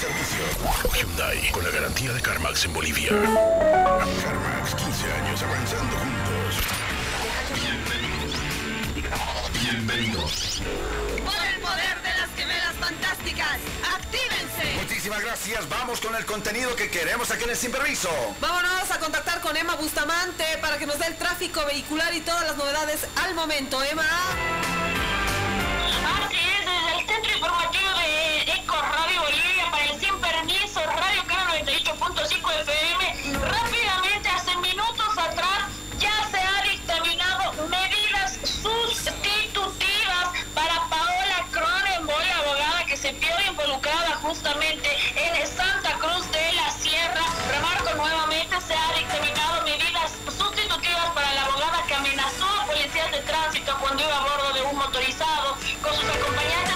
servicio. Hyundai, con la garantía de CarMax en Bolivia. CarMax, 15 años avanzando juntos. Bienvenidos. Por el poder de las gemelas fantásticas, ¡actívense! Muchísimas gracias. Vamos con el contenido que queremos aquí en el Sin Permiso. Vámonos a contactar con Emma Bustamante para que nos dé el tráfico vehicular y todas las novedades al momento. Emma. Así es, desde el centro informativo FM. Rápidamente, hace minutos atrás, ya se ha dictaminado medidas sustitutivas para Paola Cronenboy, abogada que se vio involucrada justamente en Santa Cruz de la Sierra. Remarco nuevamente, se ha dictaminado medidas sustitutivas para la abogada que amenazó a policías de tránsito cuando iba a bordo de un motorizado con sus acompañantes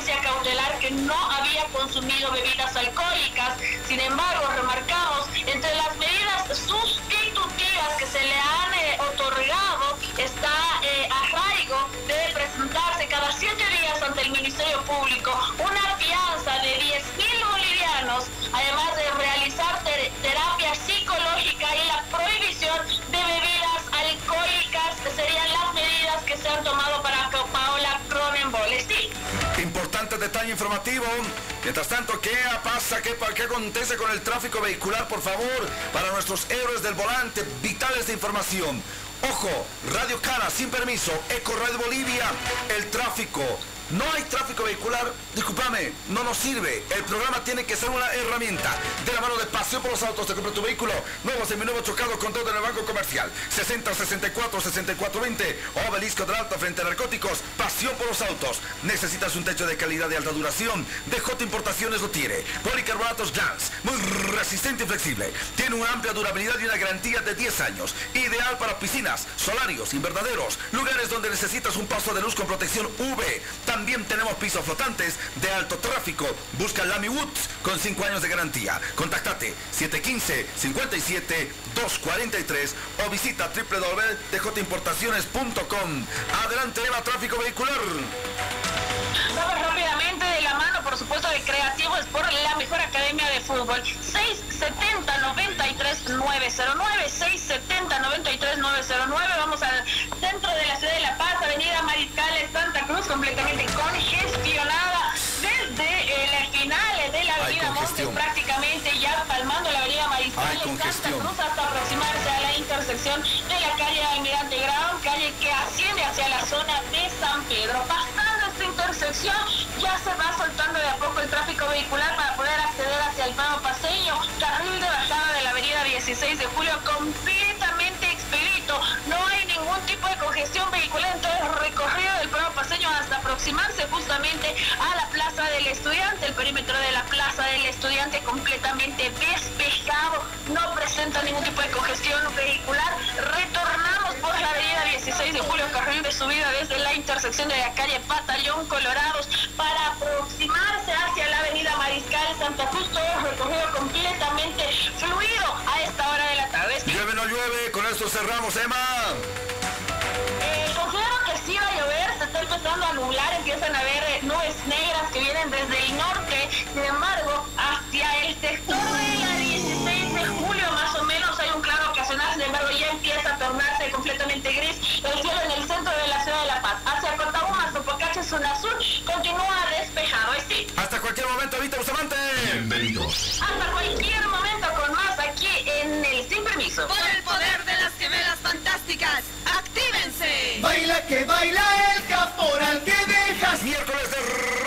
audiencia cautelar que no había consumido bebidas alcohólicas. Sin embargo, remarcamos, entre las medidas sustitutivas que se le han eh, otorgado está eh, arraigo de presentarse cada siete días ante el Ministerio Público una fianza de 10 mil bolivianos, además de Importante detalle informativo. Mientras tanto, ¿qué pasa? ¿Qué, ¿Qué acontece con el tráfico vehicular? Por favor, para nuestros héroes del volante, vitales de información. Ojo, Radio Cara, sin permiso, Eco Radio Bolivia, el tráfico. No hay tráfico vehicular, discúlpame, no nos sirve. El programa tiene que ser una herramienta. De la mano de Pasión por los Autos, te compra tu vehículo. Nuevo seminuevo chocado con todo en el banco comercial. 60 64 64 20. Obelisco del Alto frente a narcóticos. Pasión por los autos. Necesitas un techo de calidad de alta duración. DJ Importaciones lo tiene. Policarbonatos Jans. Muy resistente y flexible. Tiene una amplia durabilidad y una garantía de 10 años. Ideal para piscinas, solarios, invernaderos, lugares donde necesitas un paso de luz con protección UV. También tenemos pisos flotantes de alto tráfico. Busca Lamy Woods con 5 años de garantía. Contáctate 715-57-243 o visita www.djimportaciones.com. Adelante, Eva, tráfico vehicular. Vamos rápidamente por supuesto, de Creativo Sport, la mejor academia de fútbol. 670-93-909, 670-93-909. Vamos al centro de la ciudad de La Paz, Avenida Mariscales, Santa Cruz, completamente congestionada. Desde el final de la avenida Montes, prácticamente ya palmando la avenida Mariscales, Ay, Santa. Cruz, hasta aproximarse a la intersección de la calle Almirante Grau, calle que asciende hacia la zona de San Pedro. Pasando esta intersección ya se va soltando de a poco el tráfico vehicular para poder acceder hacia el nuevo paseño, carril de bajada de la avenida 16 de julio completamente expedito. No hay ningún tipo de congestión vehicular en todo el recorrido del nuevo paseño hasta aproximarse justamente a la Plaza del Estudiante. El perímetro de la Plaza del Estudiante completamente despejado, no presenta ningún tipo de congestión vehicular. Retornamos por la avenida 16 de julio, carril de subida desde la intersección de la calle Batallón Colorados para aproximarse hacia la avenida Mariscal Santa Cruz, todo recorrido completamente fluido a esta hora de la tarde. Llueve, no llueve. Con esto cerramos, Emma. Está empezando a nublar, empiezan a haber eh, nubes negras que vienen desde el norte, sin embargo, hacia el sector de la 16 de julio más o menos hay un claro ocasional, sin embargo ya empieza a tornarse completamente gris el cielo en el centro de la ciudad de La Paz. Hacia Cotahumas, Sopocache, zona sur, continúa despejado, y sí, Hasta cualquier momento, Vita Bustamante. Bienvenidos. hasta cualquier momento con más aquí en el Sin Permiso. Por el poder de las gemelas fantásticas. Baila que baila el caporal que dejas. Miércoles de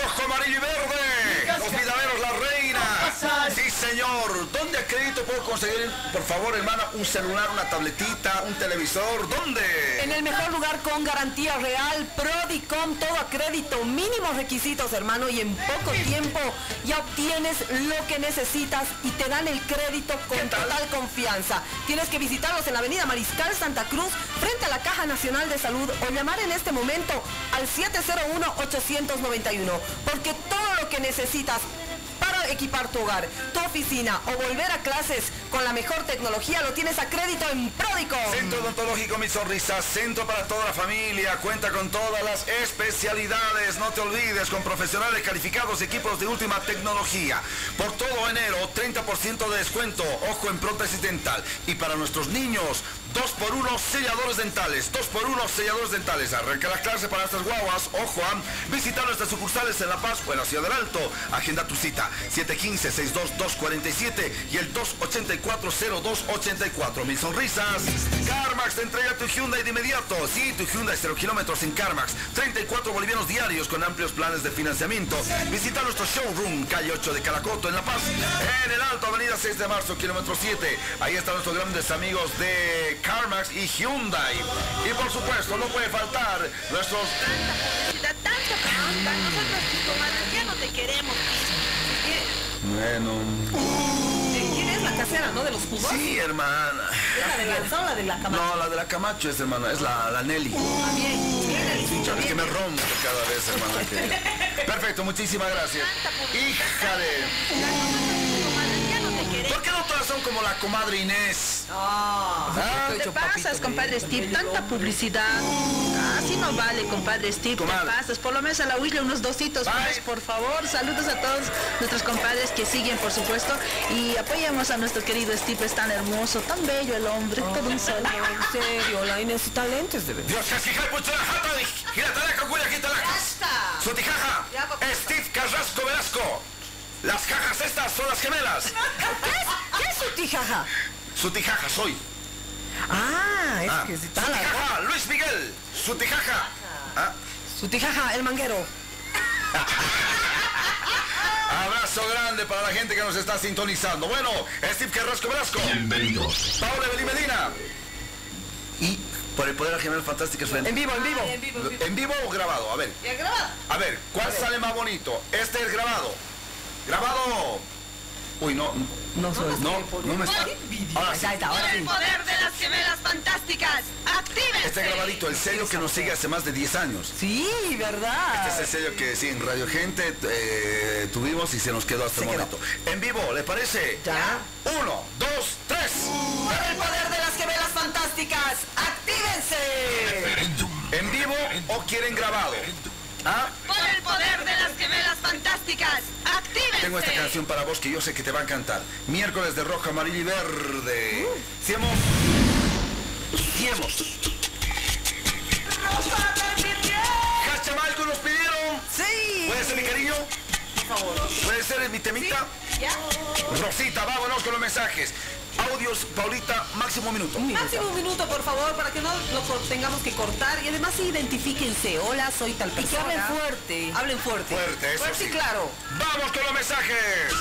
señor. ¿Dónde a crédito puedo conseguir, por favor, hermana, un celular, una tabletita, un televisor? ¿Dónde? En el mejor lugar con garantía real, Prodicom, todo a crédito, mínimos requisitos, hermano, y en poco tiempo ya obtienes lo que necesitas y te dan el crédito con total confianza. Tienes que visitarlos en la avenida Mariscal Santa Cruz, frente a la Caja Nacional de Salud, o llamar en este momento al 701-891, porque todo lo que necesitas equipar tu hogar, tu oficina o volver a clases con la mejor tecnología lo tienes a crédito en Prodicom. Centro Odontológico Mi Sonrisa, centro para toda la familia, cuenta con todas las especialidades, no te olvides, con profesionales calificados, equipos de última tecnología. Por todo enero, 30% de descuento, ojo en prótesis dental. Y para nuestros niños, 2 por 1 selladores dentales, 2 por 1 selladores dentales. Arranca la clase para estas guaguas, ojo, a visitar nuestras sucursales en La Paz o en la Ciudad del Alto. Agenda tu cita, 715-62247 y el 284-0284. Mis sonrisas. CarMax te entrega tu Hyundai de inmediato. Sí, tu Hyundai 0 kilómetros en CarMax. 34 bolivianos diarios con amplios planes de financiamiento. Visita nuestro showroom, calle 8 de Calacoto, en La Paz. En el Alto, avenida 6 de marzo, kilómetro 7. Ahí están nuestros grandes amigos de CarMax y Hyundai. Y por supuesto, no puede faltar nuestros... Que nos dan, nosotros no te queremos. Bueno... ¿Quién es la casera, no? De los jugos. Sí, hermana. ¿Es la de la o la de la Camacho? No, la de la Camacho es, hermana, es la, la Nelly. Bien, bien, Elisito, Es que bien. me rompe cada vez, hermana. que- Perfecto, muchísimas gracias. Híjale. Comadres ¿Por qué no todas son como la comadre Inés? Ah, ¿Ah? Te pasas, compadre Steve, tanta publicidad. Así no vale, compadre Steve, Comadre. te pasas. Por lo menos a la Huile unos dositos, pues, por favor. Saludos a todos nuestros compadres que siguen, por supuesto. Y apoyemos a nuestro querido Steve, es tan hermoso, tan bello el hombre, todo un sol. en serio, la necesita lentes de verdad. Dios, Ya, papá. Steve Carrasco Velasco. Las cajas estas son las gemelas. ¿Qué es, ¿Qué es su tijaja? Sutijaja soy. Ah, es Ah, que si está la... Sutijaja, Luis Miguel. Sutijaja. Ah, Su tijaja, el manguero. Abrazo grande para la gente que nos está sintonizando. Bueno, Steve Carrasco Velasco. Bienvenidos. Paola Evelyn Medina. Y por el poder general fantástico frente. En vivo, en vivo. ¿En vivo o grabado? A ver. A ver, ¿cuál sale más bonito? Este es grabado. Grabado. Uy, no. No soy. No, no me está. Ahora sí. Ahí está, ahora sí. poder de las gemelas fantásticas, actívense. Este grabadito, el sello que nos sigue hace más de 10 años. Sí, ¿verdad? Este es el sello que sí, en Radio Gente eh, tuvimos y se nos quedó hasta el Se quedó. momento. En vivo, ¿le parece? Ya. Uno, dos, tres. Por el poder de las gemelas fantásticas, ¡actívense! ¿En vivo o quieren grabado? ¿Ah? Por el poder de las gemelas fantásticas, actívense. Tengo esta canción para vos que yo sé que te va a encantar. Miércoles de rojo, amarillo y verde. Ciemos. Ciemos. Cachamalco nos pidieron. ¡Sí! ¿Puede ser mi cariño? Por favor. ¿Puede ser mi temita? ¿Ya? Rosita, vámonos con los mensajes. Audios, Paulita, máximo minuto. Máximo un minuto, por favor, para que no lo cor- tengamos que cortar. Y además identifíquense. Hola, soy tal persona. que hablen fuerte. Hablen fuerte. Fuerte, eso Fuerte y sí. claro. Vamos con los mensajes.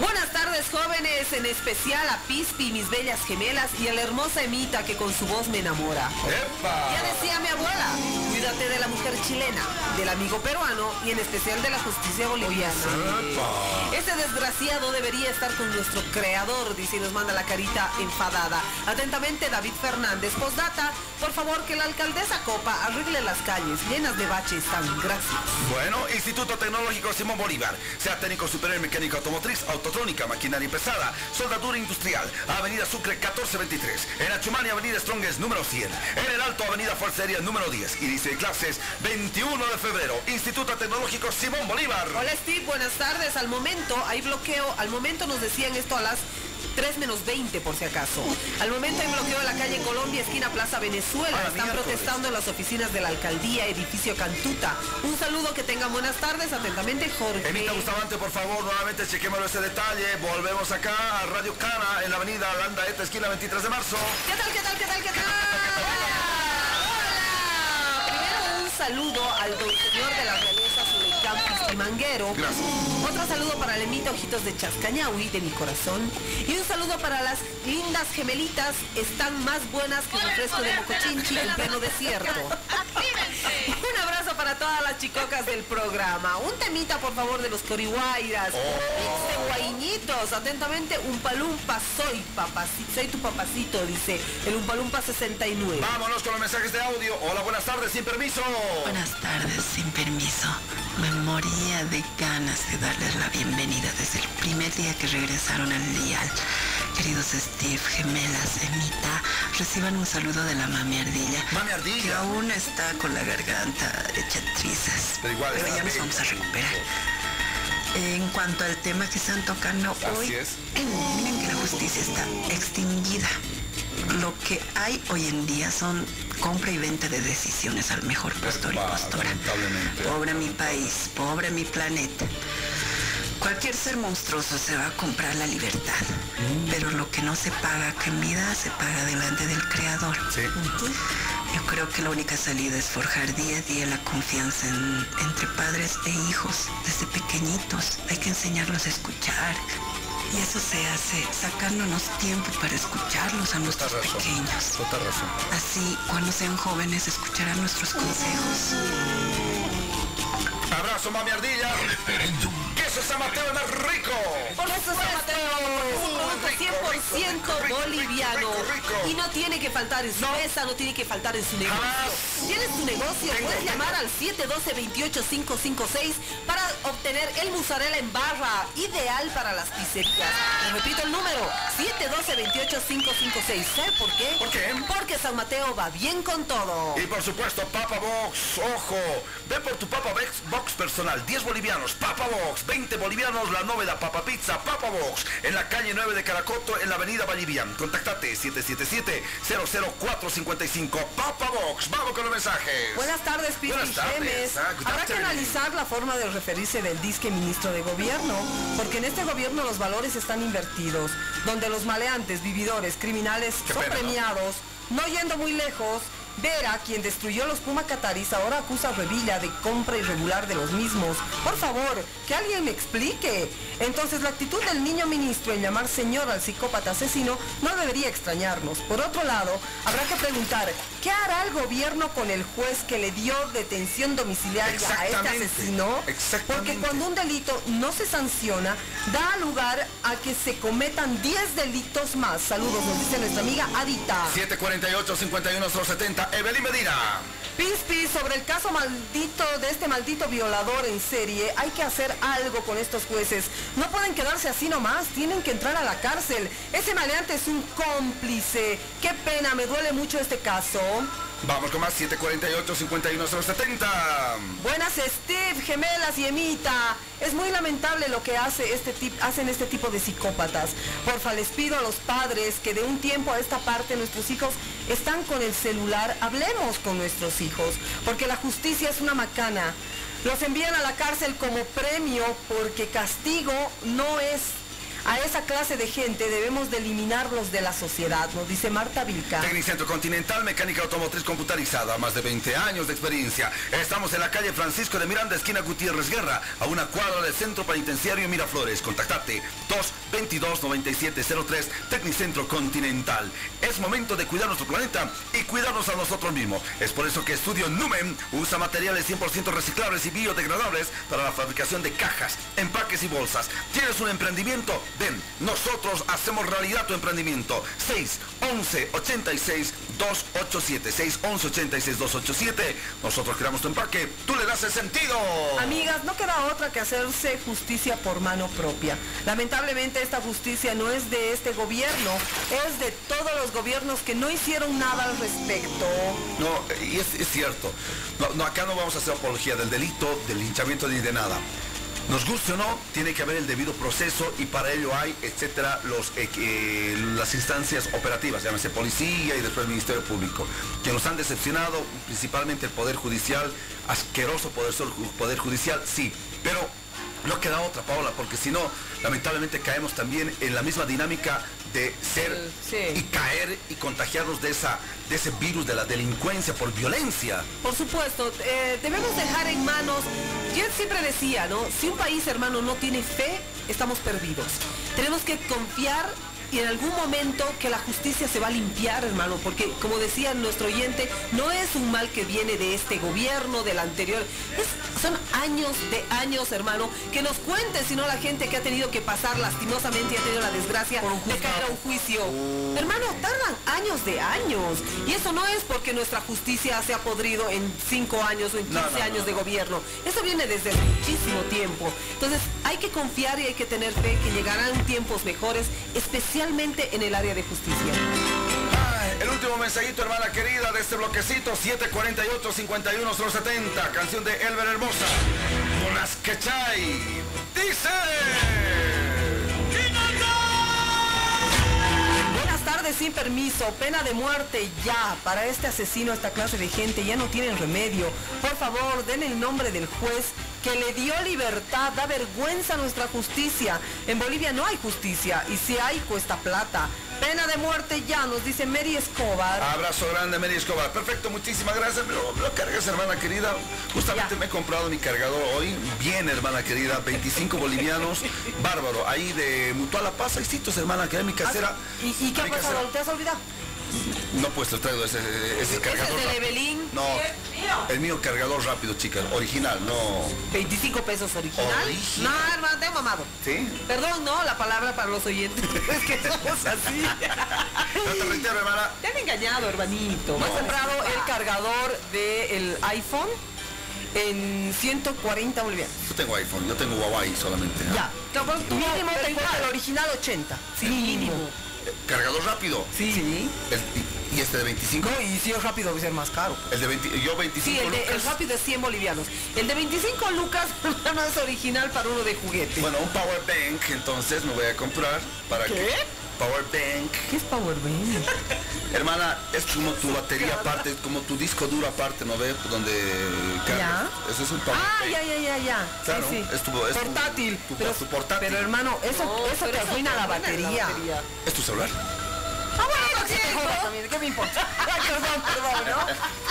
Buenas tardes, jóvenes. En especial a Pispi, mis bellas gemelas, y a la hermosa Emita que con su voz me enamora. ¡Epa! Ya decía mi abuela, cuídate de la mujer chilena, del amigo peruano y en especial de la justicia boliviana. Ese desgraciado debería estar con nuestro creador, dice y nos manda la carita enfadada. Atentamente, David Fernández. Postdata, por favor que la alcaldesa Copa arregle las calles llenas de baches tan gracias. Bueno, Instituto Tecnológico Simón Bolívar, sea técnico superior en mecánica automotriz, autotrónica, maquinaria pesada, soldadura industrial, Avenida Sucre 1423, en Achumani Avenida Strongest número 100, en el Alto Avenida Fuerza Aérea número 10, inicio de clases 21 de febrero, Instituto Tecnológico Simón Bolívar. Hola Steve, buenas tardes. Al momento hay bloqueo, al momento nos decían esto a las 3 menos 20 por si acaso. Al momento hay bloqueo en la calle Colombia, esquina Plaza Venezuela. Ah, Están miércoles. protestando en las oficinas de la alcaldía, edificio Cantuta. Un saludo, que tengan buenas tardes. Atentamente, Jorge. Emita Bustamante, por favor, nuevamente chequémoslo ese detalle. Volvemos acá a Radio Cana en la avenida Landa Eta, esquina 23 de marzo. ¿Qué tal, qué tal, qué tal, qué tal? Hola. Primero un saludo al señor de la Manguero. Gracias. Otro saludo para Lemita Ojitos de Chascañahui, de mi corazón. Y un saludo para las lindas gemelitas. Están más buenas que un refresco de mocochinchi en pleno desierto. Un abrazo para todas las chicocas del programa. Un temita, por favor, de los corihuayras. Oh. Guaiñitos. Atentamente, un palumpa soy papacito. Soy tu papacito, dice el Umpalumpa 69. Vámonos con los mensajes de audio. Hola, buenas tardes, sin permiso. Buenas tardes, sin permiso. Me moría de ganas de darles la bienvenida desde el primer día que regresaron al dial. Queridos Steve, gemelas, Emita, reciban un saludo de la mami Ardilla. Mami Ardilla. Que aún está con la garganta hecha trizas. Pero igual Pero ya nos vamos a recuperar. En cuanto al tema que están tocando hoy, es. miren que la justicia está extinguida. Lo que hay hoy en día son compra y venta de decisiones al mejor postor y postora. Pobre mi país, pobre mi planeta. Cualquier ser monstruoso se va a comprar la libertad, pero lo que no se paga a vida se paga delante del creador. Yo creo que la única salida es forjar día a día la confianza entre padres e hijos. Desde pequeñitos hay que enseñarlos a escuchar. Y eso se hace sacándonos tiempo para escucharlos a nuestros pequeños. Total razón. Así, cuando sean jóvenes, escucharán nuestros consejos. Abrazo, mami ardilla. Referéndum. Queso San Mateo más rico. Por eso San Mateo, un producto 100% boliviano. Y no tiene que faltar en su mesa, no tiene que faltar en su negocio. ¿Tienes tu negocio? Puedes llamar al 712-28556 para obtener el mozzarella en barra, ideal para las pizzerías. Les repito el número, 712-28556. ¿Sabes por qué? ¿Por qué? Porque San Mateo va bien con todo. Y por supuesto, Papa Box, ojo, ve por tu Papa Box, Box personal, 10 bolivianos, Papa Box, 20 bolivianos, la nóveda Papa Pizza, Papa Box, en la calle 9 de Caracoto, en la avenida Vallivian. Contactate 777-00455, Papa Box, vamos con los mensajes. Buenas tardes, Pizzi Buenas tardes. Gemes. Ah, Habrá que analizar la forma de referirse del disque ministro de gobierno, porque en este gobierno los valores están invertidos, donde los maleantes, vividores, criminales Qué son pena, ¿no? premiados, no yendo muy lejos. Vera, quien destruyó los Puma Cataris, ahora acusa a Revilla de compra irregular de los mismos. Por favor, que alguien me explique. Entonces, la actitud del niño ministro en llamar señor al psicópata asesino no debería extrañarnos. Por otro lado, habrá que preguntar, ¿qué hará el gobierno con el juez que le dio detención domiciliaria a este asesino? Porque cuando un delito no se sanciona, da lugar a que se cometan 10 delitos más. Saludos, nos dice nuestra amiga Adita. 748-51070, Evelyn Medina. Pis, pis, sobre el caso maldito de este maldito violador en serie, hay que hacer algo con estos jueces. No pueden quedarse así nomás, tienen que entrar a la cárcel. Ese maleante es un cómplice. Qué pena, me duele mucho este caso. Vamos con más, 748-51070. Buenas Steve, gemelas y Emita. Es muy lamentable lo que hace este hacen este tipo de psicópatas. Porfa, les pido a los padres que de un tiempo a esta parte nuestros hijos están con el celular, hablemos con nuestros hijos, porque la justicia es una macana. Los envían a la cárcel como premio porque castigo no es a esa clase de gente debemos de eliminarlos de la sociedad, nos dice Marta Vilca. Tecnicentro Continental, mecánica automotriz computarizada, más de 20 años de experiencia. Estamos en la calle Francisco de Miranda, esquina Gutiérrez Guerra, a una cuadra del Centro Penitenciario Miraflores. Contactate 222-9703, Tecnicentro Continental. Es momento de cuidar nuestro planeta y cuidarnos a nosotros mismos. Es por eso que Estudio Numen usa materiales 100% reciclables y biodegradables para la fabricación de cajas, empaques y bolsas. ¿Tienes un emprendimiento? Ven, nosotros hacemos realidad tu emprendimiento. 611 86 287 611 86 287 Nosotros creamos tu empaque, tú le das el sentido. Amigas, no queda otra que hacerse justicia por mano propia. Lamentablemente esta justicia no es de este gobierno, es de todos los gobiernos que no hicieron nada al respecto. No, y es, es cierto. No, no, acá no vamos a hacer apología del delito, del linchamiento ni de nada. Nos guste o no, tiene que haber el debido proceso y para ello hay, etcétera, los, eh, las instancias operativas, llámese policía y después el Ministerio Público, que nos han decepcionado, principalmente el Poder Judicial, asqueroso Poder, poder Judicial, sí, pero no queda otra, Paola, porque si no, lamentablemente caemos también en la misma dinámica de ser Sí. y caer y contagiarnos de, esa, de ese virus de la delincuencia por violencia. Por supuesto, eh, debemos dejar en manos, yo siempre decía, ¿no? Si un país, hermano, no tiene fe, estamos perdidos. Tenemos que confiar y en algún momento que la justicia se va a limpiar, hermano, porque como decía nuestro oyente, no es un mal que viene de este gobierno, del anterior, es, son años de años, hermano, que nos cuente, si no la gente que ha tenido que pasar lastimosamente y ha tenido la desgracia de caer a un juicio. Hermano, tardan años de años. Y eso no es porque nuestra justicia se ha podrido en 5 años o en 15 años de gobierno. Eso viene desde muchísimo tiempo. Entonces, hay que confiar y hay que tener fe que llegarán tiempos mejores, especialmente en el área de justicia. el último mensajito, hermana querida, de este bloquecito, 748-51070, canción de Elber Hermosa, Monas Quechay, dice... Buenas tardes, sin permiso, pena de muerte ya. Para este asesino, esta clase de gente ya no tienen remedio. Por favor, den el nombre del juez que le dio libertad, da vergüenza a nuestra justicia. En Bolivia no hay justicia y si hay cuesta plata. Pena de muerte ya, nos dice Mary Escobar. Abrazo grande, Mary Escobar. Perfecto, muchísimas gracias. Me lo, cargas, hermana querida. Justamente me he comprado mi cargador hoy. Bien, hermana querida. 25 bolivianos. Bárbaro. Ahí de Mutual La Paz. Sitios, hermana, que es mi casera. ¿Y, y qué ha pasado? ¿Te has olvidado? No, pues te traigo ese, ese cargador. ¿Es el de No, el mío cargador rápido, chicas. Original, no. 25 pesos original. No, hermano, te he mamado. ¿Sí? Perdón, no, la palabra para los oyentes. es que somos así. no te reitero, hermana. Te han engañado, hermanito. No. he comprado el cargador del iPhone en 140 bolivianos. Yo tengo iPhone, yo tengo Huawei solamente. Ya. mínimo tengo el original 80. Sí, mínimo. ¿Cargador rápido? Sí. ¿Y este de 25? No, y si es rápido debe ser más caro. El de 20, yo 25 Sí, el, de, el rápido es 100 bolivianos. El de 25 lucas no es original para uno de juguete. Bueno, un power bank entonces me voy a comprar para ¿Qué? que... Power bank. ¿Qué es power bank? Hermana, es como tu batería aparte, como tu disco duro aparte, ¿no ves? Donde cargas. Eso es un power ah, bank. ya, ya, ya, ya. Claro, sí, sí. es tu, es portátil. Tu, pero, tu portátil. Pero hermano, eso, eso te arruina la batería. ¿Es tu celular? Ah, bueno, sí, también. ¿Qué me importa? perdón, perdón, ¿no?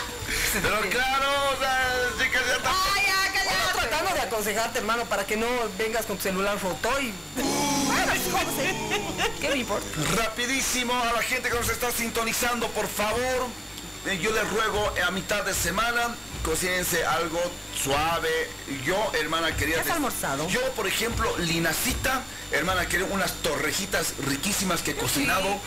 Pero claro, o sea, chicas, ya está. ¡Ay, ya, cállate! tratando de aconsejarte, hermano, para que no vengas con tu celular roto y... ¿Qué me importa? Rapidísimo a la gente que nos está sintonizando, por favor, eh, yo les ruego eh, a mitad de semana cocínense algo suave. Yo, hermana querida. ¿Has almorzado? Yo, por ejemplo, Linacita, hermana querida, unas torrejitas riquísimas que he cocinado.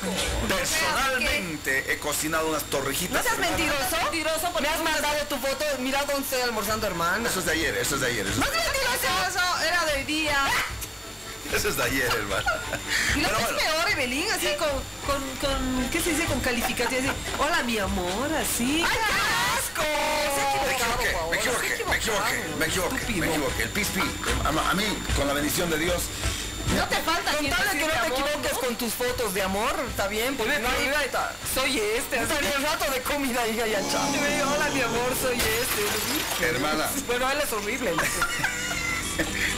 Personalmente he cocinado unas torrejitas. ¿No seas mentiroso? mentiroso me has mandado tu foto. Mira dónde estoy almorzando, hermana. Eso es de ayer, eso es de ayer. Eso no es mentiroso, era de día. Eso es de ayer, hermano. Y lo que es peor, Evelyn, así con, con, con, ¿qué se dice? Con calificación, así, hola mi amor, así. ¡Ay, qué asco! Me equivoqué, me equivoqué, me equivoqué, me equivoqué, me equivoqué. El pispi, a mí, con la bendición de Dios, no te falta Con tal que no te equivoques con tus fotos de amor, está bien, porque no soy este, hasta el rato de comida, hija, ya chao. Hola mi amor, soy este. Hermana. Bueno, él es horrible.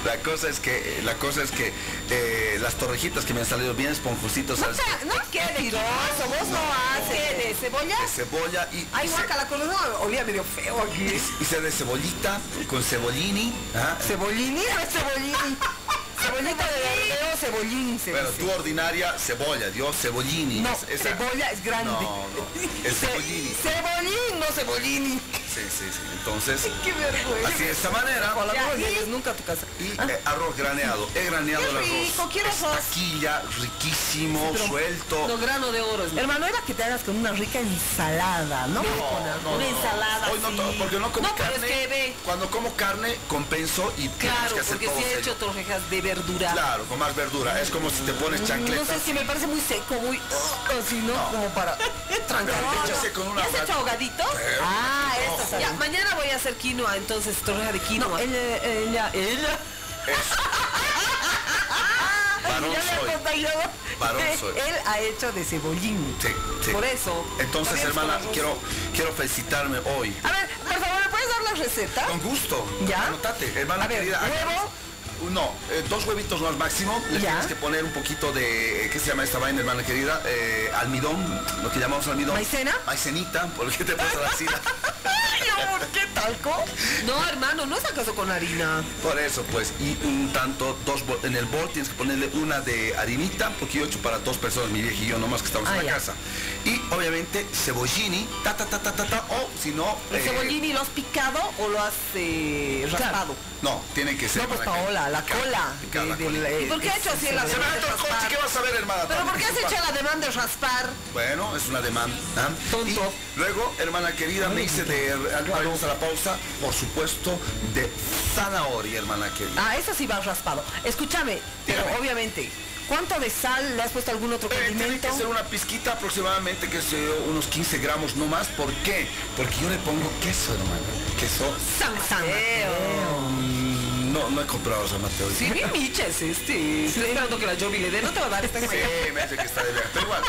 la cosa es que la cosa es que eh, las torrejitas que me han salido bien esponjositos. No, no quede mentiroso, vos no haces. ¿De cebolla? De cebolla y. Ay, guaca, la no, olía medio feo aquí. Hice de cebollita con cebollini. ¿ah? ¿Cebollini o cebollini? Cebollita de verdeo, cebollín. Pero tú ordinaria, cebolla, Dios, cebollini. No, cebolla es grande. No, no, el cebollini. Cebollín, no cebollini. Sí, sí, sí. Entonces, qué vergüenza. Así de esta manera. Con la no nunca a tu casa. Y eh, arroz graneado. He graneado el arroz. Rico, quiero arroz. Taquilla, riquísimo, suelto. No grano de oro. Hermano, era que te hagas con una rica ensalada, ¿no? No, no, una ensalada. Hoy no, porque no como no, carne. Pero es que ve. Cuando como carne, compenso y claro, que hacer porque si he hecho torrejas de verdura. Claro, con más verdura. Es como si te pones chancletas. No sé, si me parece muy seco, muy... así, ¿no? Como para... Tranquilo. con una... ¿Ya has hecho ahogadito? Ah, Ya, mañana voy a hacer quinoa, entonces, torreja de quinoa. No, ella, ella, ella... Varón soy. Varón soy. Él ha hecho de cebollín. Sí, sí. Por eso. Entonces, hermana, quiero, quiero felicitarme hoy. A ver, por favor, ¿me puedes dar la receta? Con gusto. Ya. Anotate, hermana a ver, querida. Huevo. No, eh, dos huevitos más máximo. Le tienes que poner un poquito de, ¿qué se llama esta vaina, hermana querida? Eh, almidón, lo que llamamos almidón. ¿Maicena? Maicenita, ¿por qué te pasa la sida? Amor, ¿qué tal? talco? No, hermano, no es acaso con harina. Por eso, pues, y un tanto, dos en el bol tienes que ponerle una de harinita, porque yo he hecho para dos personas, mi vieja y yo, nomás que estamos Ah, en la ya. casa. Y obviamente cebollini, ta ta ta ta ta, ta o si no. ¿El eh, cebollini lo has picado o lo has eh, raspado? No, tiene que ser. No, pues Paola, la cola. de- la cola. eh, ¿Y por qué hecho así Se me ha hecho el coche, raspar? ¿qué vas a ver, hermana? ¿Pero por qué has hecho el ademán de raspar? Bueno, es una demanda. Tonto. Y luego, hermana querida, me hice de, vamos a la pausa, por supuesto, de zanahoria, hermana querida. Ah, eso sí va raspado. Escúchame, pero Dígame. obviamente, ¿cuánto de sal le has puesto a algún otro Eh, tiene condimento? que ser una pizquita aproximadamente, que sé yo, unos 15 gramos no más. ¿Por qué? Porque yo le pongo queso, hermano. Queso. San Mateo. Mm, No, no he comprado San Mateo. Sí, bien micha es este. Estoy esperando que la Jovi le dé. No te va a dar esta Sí, me dice que está de viaje. Pero igual,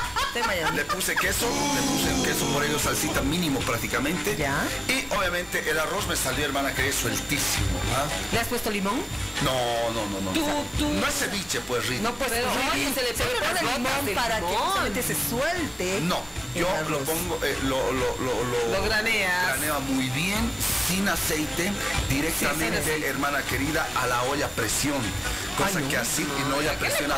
Miami. le puse queso, le puse un queso por ello, salsita mínimo prácticamente. Ya. Y obviamente el arroz me salió, hermana, que es sueltísimo. ¿ah? ¿Le has puesto limón? No, no, no, no. Tú, tú. No es ceviche, pues, Rita. No, pues Pero, oye, se le pone limón de para que justamente se suelte. No, el yo arroz. lo pongo, eh, lo, lo, lo, lo, Lo graneas. graneo muy bien, sin aceite, directamente, Sí, sin aceite. hermana querida, a la olla a presión. Cosa Ay, no. que así en olla a ¿Qué le presión eh?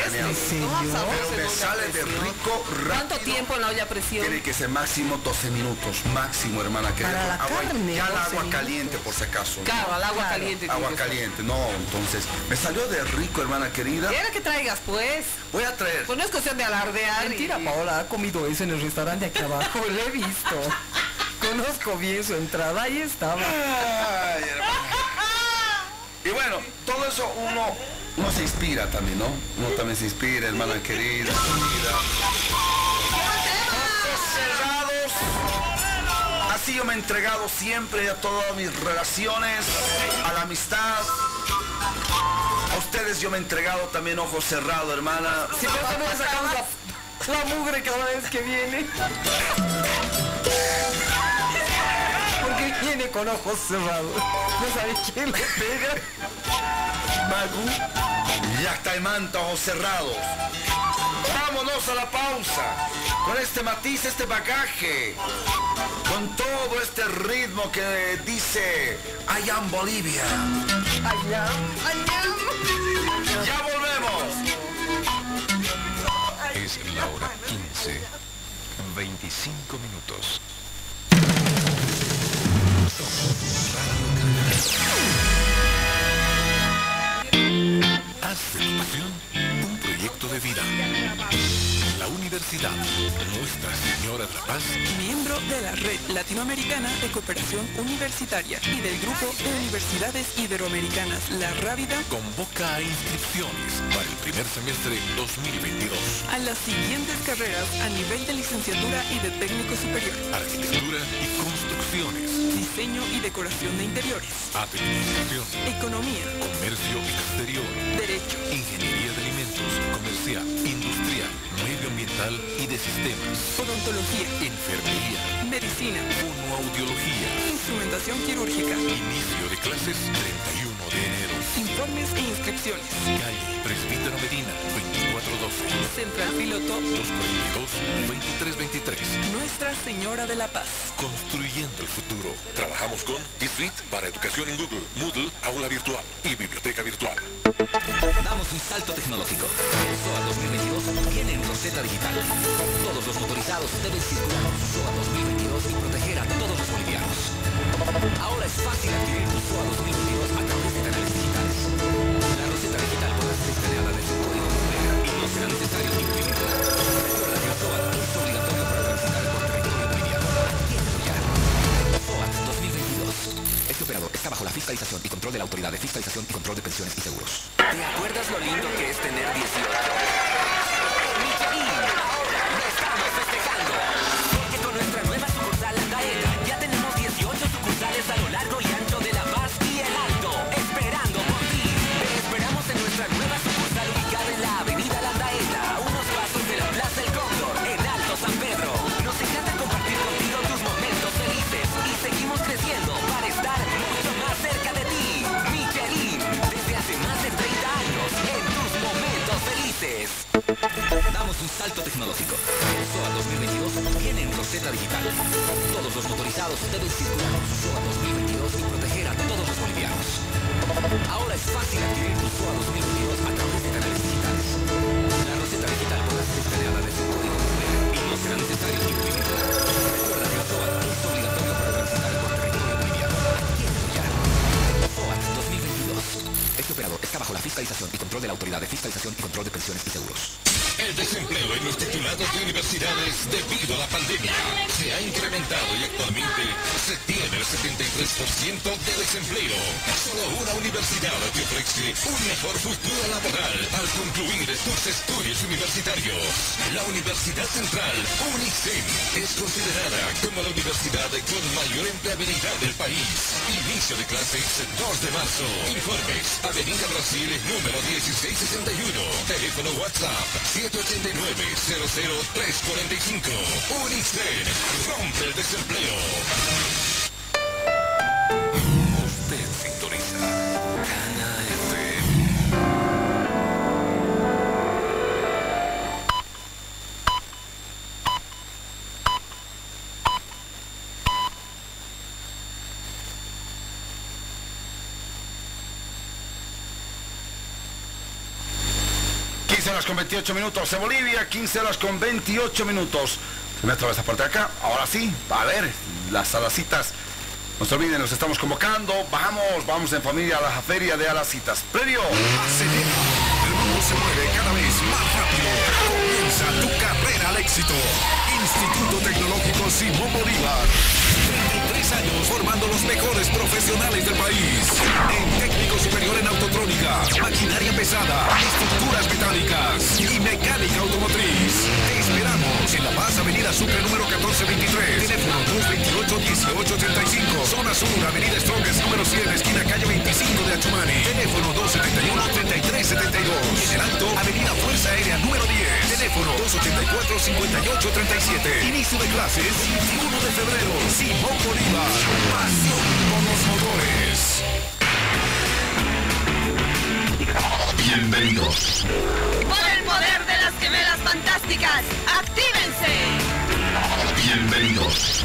graneado. ¿En serio? Pero me sale de rico, rápido. ¿Cuánto tiempo en la olla a presión? Tiene que ser máximo 12 minutos, máximo, hermana querida. Para la agua, carne, ya el 12 agua caliente, por si acaso. Claro, al agua Claro. caliente. Agua que- caliente, no, entonces, me salió de rico, hermana querida. Quiero que traigas, pues. Voy a traer. Pues no es cuestión de alardear. Mentira, y- Paola, ha comido eso en el restaurante aquí abajo, lo he visto. Conozco bien su entrada, ahí estaba. Y bueno, todo eso uno, uno se inspira también, ¿no? Uno también se inspira, hermana querida. cerrados. Así yo me he entregado siempre a todas mis relaciones, a la amistad. A ustedes yo me he entregado también ojos cerrados, hermana. Si no la mugre cada vez que viene. Viene con ojos cerrados. No sabe quién le pega. Magu. Ya está el manto, ojos cerrados. Vámonos a la pausa. Con este matiz, este bagaje. Con todo este ritmo que dice I am Bolivia. Allá. Ya volvemos. Es la hora 15. 25 minutos. Haz de tu pasión un proyecto de vida. La Universidad Nuestra Señora de la Paz miembro de la Red Latinoamericana de Cooperación Universitaria y del Grupo de Universidades Iberoamericanas La Rábida convoca a inscripciones para el primer semestre 2022. a las siguientes carreras a nivel de licenciatura y de técnico superior, Arquitectura y construcciones. diseño y decoración de interiores, Administración. economía, Comercio exterior. derecho, Ingeniería de alimentos. Comercial. Industrial. Medioambiental y de sistemas. odontología, Enfermería. medicina, Fonoaudiología. instrumentación quirúrgica, Inicio de clases 31 de enero. informes e inscripciones. Calle Presbítero Medina 2412. Central Piloto, 242-2323. Nuestra Señora de la Paz. Construyendo el futuro. Trabajamos con Suite para educación en Google, Moodle, aula virtual y biblioteca virtual. Damos un salto tecnológico. El SOA 2022 viene en Rosetta Digital. Todos los motorizados deben circular con su SOA 2022 y proteger a todos los bolivianos. Ahora es fácil adquirir tu SOA 2022 la fiscalización y control de la Autoridad de Fiscalización y Control de Pensiones y Seguros. ¿Te acuerdas lo lindo que es tener 18? Tecnológico. SOA 2022 viene en Rosetta Digital. Todos los motorizados deben circular con su SOA 2022 y proteger a todos los bolivianos. Ahora es fácil adquirir tu SOA 2022 a través de canales digitales. La Rosetta Digital podrá ser escaneada desde un código y no será necesario imprimirla. Recuerda que la SOA es obligatoria para transitar por territorio boliviano. Adquiérelo ya. SOA 2022. Este operador está bajo la fiscalización y control de la Autoridad de Fiscalización y Control de Pensiones y Seguros. El desempleo en los titulados de universidades debido a la pandemia se ha incrementado y actualmente se tiene el 73% de desempleo. Solo una universidad te ofrece un mejor futuro laboral al concluir tus estudios universitarios. La Universidad Central, UNICEN, es considerada como la universidad con mayor empleabilidad del país. Inicio de clases 2 de marzo. Informes, Avenida Brasil, número 1661. Teléfono WhatsApp 789-00345. Unicen, rompe el desempleo. 28 minutos en Bolivia, 15 horas con 28 minutos. Se me parte de acá. Ahora sí, a ver, las salacitas. No se olviden, nos estamos convocando. Vamos, vamos en familia a la feria de Alacitas. Previo. El mundo se mueve cada vez más rápido. Comienza tu carrera al éxito. Instituto Tecnológico Simón Bolívar. 23 años formando los mejores profesionales del país. En técnico superior en autotrónica, maquinaria pesada, estructuras metálicas y mecánica automotriz. Te esperamos en La Paz, Avenida Sucre número 1423. Teléfono 228-1835. Zona Sur, Avenida Strongest número 100, esquina calle 25 de Achumani. Teléfono 271-3372. En el Alto, Avenida Fuerza Aérea número 10. Teléfono 284-5837. Inicio de clases 21 de febrero. Simón Bolívar. Pasión por los motores. Bienvenidos. Por el poder de las gemelas fantásticas, ¡actívense! Bienvenidos.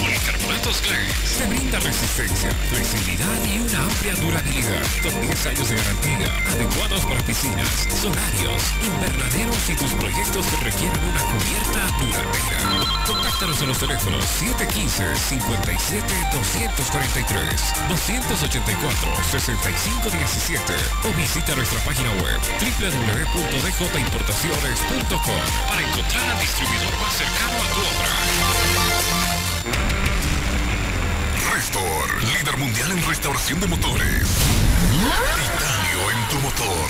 Policarbonatos Glass te brinda resistencia, flexibilidad y una amplia durabilidad. Con 10 años de garantía, adecuados para piscinas, solarios, invernaderos y tus proyectos que requieren una cubierta duradera. Contáctanos en los teléfonos 715-57-243, 284-6517 o visita nuestra página web www.djimportaciones.com para encontrar al distribuidor más cercano a tu obra. Líder mundial en restauración de motores. Titanio en tu motor.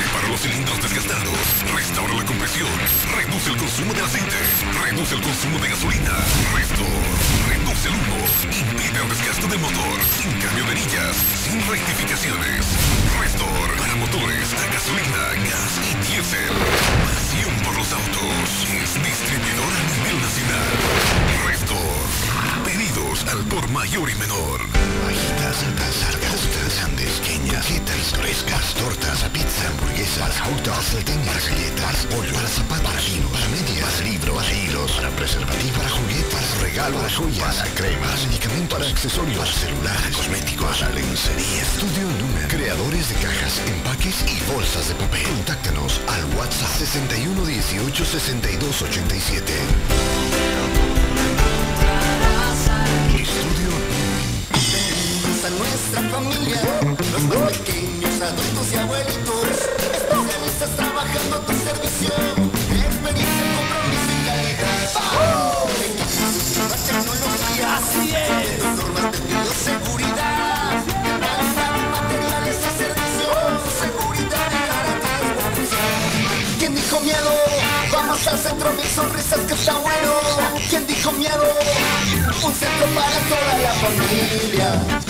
Repara los cilindros desgastados. Restaura la compresión. Reduce el consumo de aceite. Reduce el consumo de gasolina. Restor. Reduce el humo. Impide el desgaste del motor. Sin cambio de anillas. Sin rectificaciones. Restor. Para motores a gasolina, gas y diésel. Pasión por los autos. Distribuidor a nivel nacional. Al por mayor y menor. Fajitas, altas, largas, grandes, pequeñas, quitas, frescas, tortas, pizza, hamburguesas, dogs, salteñas, galletas, pollo, para zapatos, para vino, para medias, libros, para hilos, para preservativos, para juguetes, regalos, para joyas, para cremas, medicamentos, para accesorios, para celulares, cosméticos, para lencería. Estudio Luna, creadores de cajas, empaques y bolsas de papel. Contáctanos al WhatsApp 61 18 a nuestra familia, los más pequeños, adultos y abuelitos, especialistas trabajando a tu servicio, experiencia, compromiso y calidad. Nueva tecnología, así es, normas de bioseguridad, materiales y servicios, seguridad y garantía. ¿Quién dijo miedo? Vamos al centro, mil sonrisas que está bueno. ¿Quién dijo miedo? Un centro para toda la familia.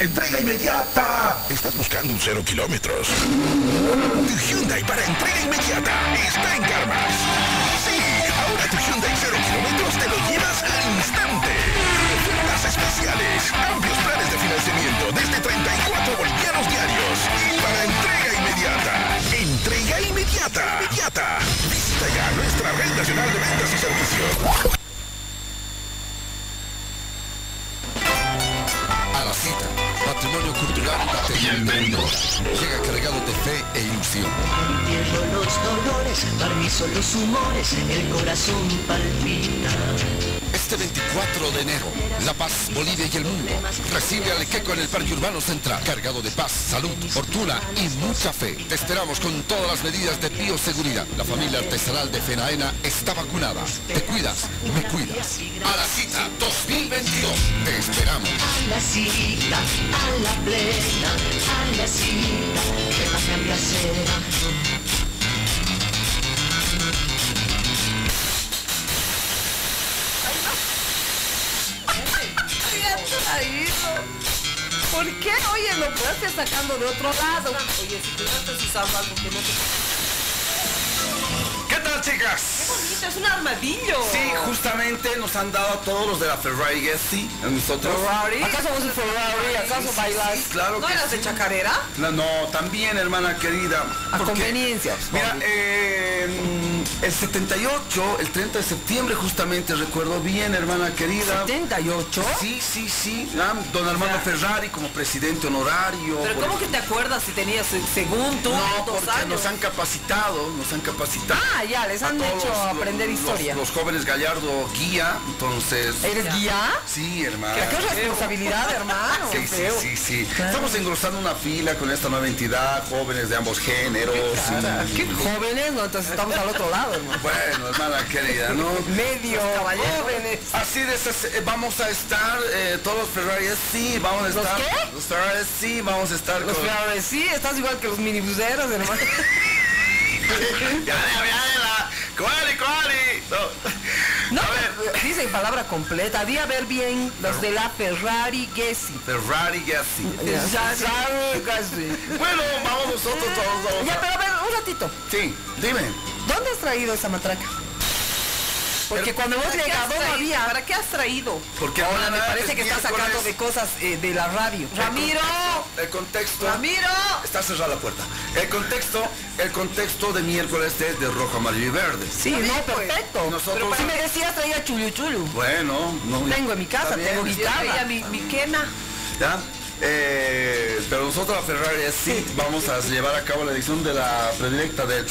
Entrega inmediata. ¿Estás buscando un cero kilómetros? Tu Hyundai para entrega inmediata está en Carmas. Sí, ahora tu Hyundai cero kilómetros te lo llevas al instante. Ofertas especiales, amplios planes de financiamiento desde 34 bolivianos diarios y para entrega inmediata. Entrega inmediata. Inmediata. Visita ya nuestra red nacional de ventas y servicios. La cita, patrimonio cultural Bienvenido. Llega cargado de fe e ilusión. Entierro los dolores, barnizo los humores, el corazón palpita. Este 24 de enero, La Paz, Bolivia y el mundo recibe al Equeco en el Parque Urbano Central, cargado de paz, salud, fortuna y mucha fe. Te esperamos con todas las medidas de bioseguridad. La familia artesanal de Fenaena está vacunada. Te cuidas, me cuidas. A la cita 2022. Te esperamos. A la cita, a la plena, a la cita, que más cambia será. ¿Por qué? Oye, lo puedes sacando de otro lado. Oye, si tú no estás usando algo que no te... ¿Qué bonito, es un armadillo. Sí, justamente nos han dado a todos los de la Ferrari Gessi, a nosotros. Ferrari. ¿Acaso vos es Ferrari? ¿Acaso Sí, bailas? sí, claro ¿No que eras sí. de chacarera? No, no, también, hermana querida. A porque- conveniencia. Mira, eh, el 78, el 30 de septiembre justamente, recuerdo bien, hermana querida. ¿78? Sí, sí, sí. ah, Don Armando Ferrari como presidente honorario. Pero ¿cómo que te acuerdas si tenías, eh, según tú, No, dos porque años? nos han capacitado, nos han capacitado. Ah, ya, les han hecho los- aprender los- historia. Los, jóvenes Gallardo guía, entonces. ¿Eres guía? Sí, hermano. ¿Qué, qué responsabilidad, hermano? Sí, sí, sí, sí. Estamos engrosando una fila con esta nueva entidad, jóvenes de ambos géneros. Y- ¿Qué jóvenes? No, entonces estamos al otro lado, hermano. Bueno, hermana querida, ¿no? Medio jóvenes. Así de esas, eh, vamos a estar, eh, todos los Ferrari sí, vamos a ¿Los estar. qué? Los Ferrari sí, vamos a estar Los con. Ferrari, sí, estás igual que los minibuseros, hermano. ya, ya, ya, ¡Cuali, cuali! No. No, dicen palabra completa. Di a ver bien los de la Ferrari Gessi. Ferrari Gassi. Ferrari Gessi. Bueno, vamos nosotros todos. Vamos Ya, a- pero a ver, un ratito. Sí, dime. ¿Dónde has traído esa matraca? Porque cuando hemos ¿Para qué llegado has no traído? había. ¿Para qué has traído? Porque Ahora me parece que está miércoles. sacando de cosas eh, de la radio. Ramiro, El contexto. Ramiro. Está cerrada la puerta. El contexto, el contexto de miércoles es de rojo, amarillo y verde. Sí, no, perfecto. Nosotros- Pero si me decías traía chulu chulu. Bueno, no. Tengo en mi casa, bien. tengo guitarra. traía mi, mi quena. ¿Ya? Eh, pero nosotros la Ferrari sí vamos a llevar a cabo la edición de la predilecta del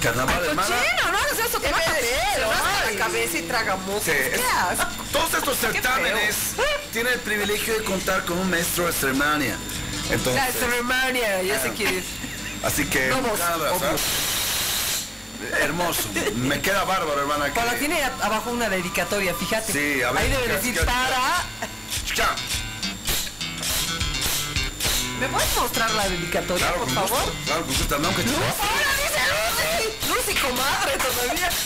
carnaval, hermana. Cochino, no hagas eso, te vas a la cabeza y traga mocos. Sí, ¿Qué es- haces? Todos estos certámenes tienen el privilegio de contar con un maestro de ceremonia. Entonces, La ceremonia, ya sé quién es. así que Vamos, hermoso. Me queda bárbaro, hermana. que- Paula tiene abajo una dedicatoria, fíjate. Sí, a ver, Ahí debe ¿qué- decir para. ¿Me puedes mostrar la dedicatoria, Claro, por con favor? gusto. Claro, con gusto. Aunque. ¡Ahora dice Lucy! ¡Lucy, comadre, todavía!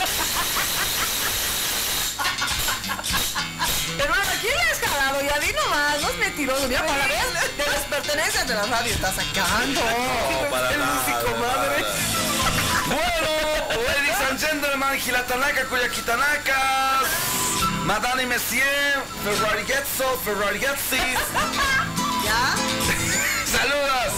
Hermano, ¿quién le has jalado? Ya di nomás, no es mentiroso. Mira, para ver, de las pertenencias de la radio está sacando. No, para El comadre. nada. Bueno, ladies and gentlemen, Gilatanaka, Kuyakitanakas, Madame Messier, Ferrari Getzo, Ferrari Getsis. ¿Ya? Saludos.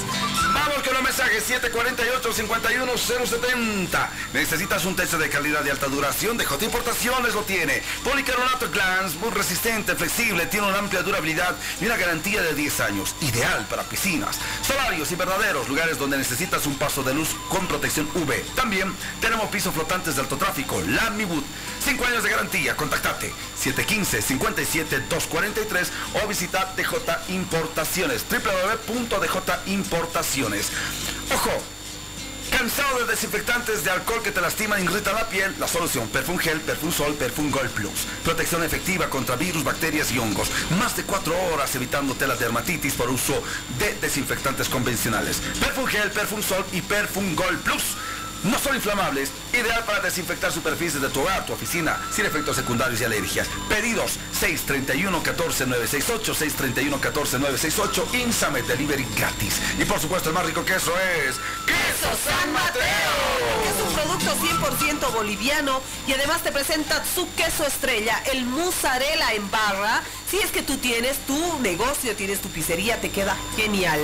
Vamos con los mensajes 748-51070. ¿Necesitas un techo de calidad de alta duración? De J Importaciones lo tiene. Policarbonato Glance, muy resistente, flexible, tiene una amplia durabilidad y una garantía de 10 años. Ideal para piscinas, solarios y verdaderos lugares donde necesitas un paso de luz con protección UV. También tenemos pisos flotantes de alto tráfico, Lamibut. 5 años de garantía. Contactate 715-57-243 o visita DJ Importaciones. www.djimportaciones. Ojo, ¿Cansado de desinfectantes de alcohol que te lastiman e irritan la piel? La solución, Perfum Gel, Perfum Sol, Perfum Gold Plus. Protección efectiva contra virus, bacterias y hongos. Más de 4 horas evitándote la dermatitis por uso de desinfectantes convencionales. Perfum Gel, Perfum Sol y Perfum Gold Plus. No son inflamables, ideal para desinfectar superficies de tu hogar, tu oficina, sin efectos secundarios y alergias. Pedidos 631-14968, 631-14968, Insame Delivery gratis. Y por supuesto el más rico queso es... ¡Queso San Mateo! Es un producto 100% boliviano y además te presenta su queso estrella, el mozzarella en barra. Si es que tú tienes tu negocio, tienes tu pizzería, te queda genial.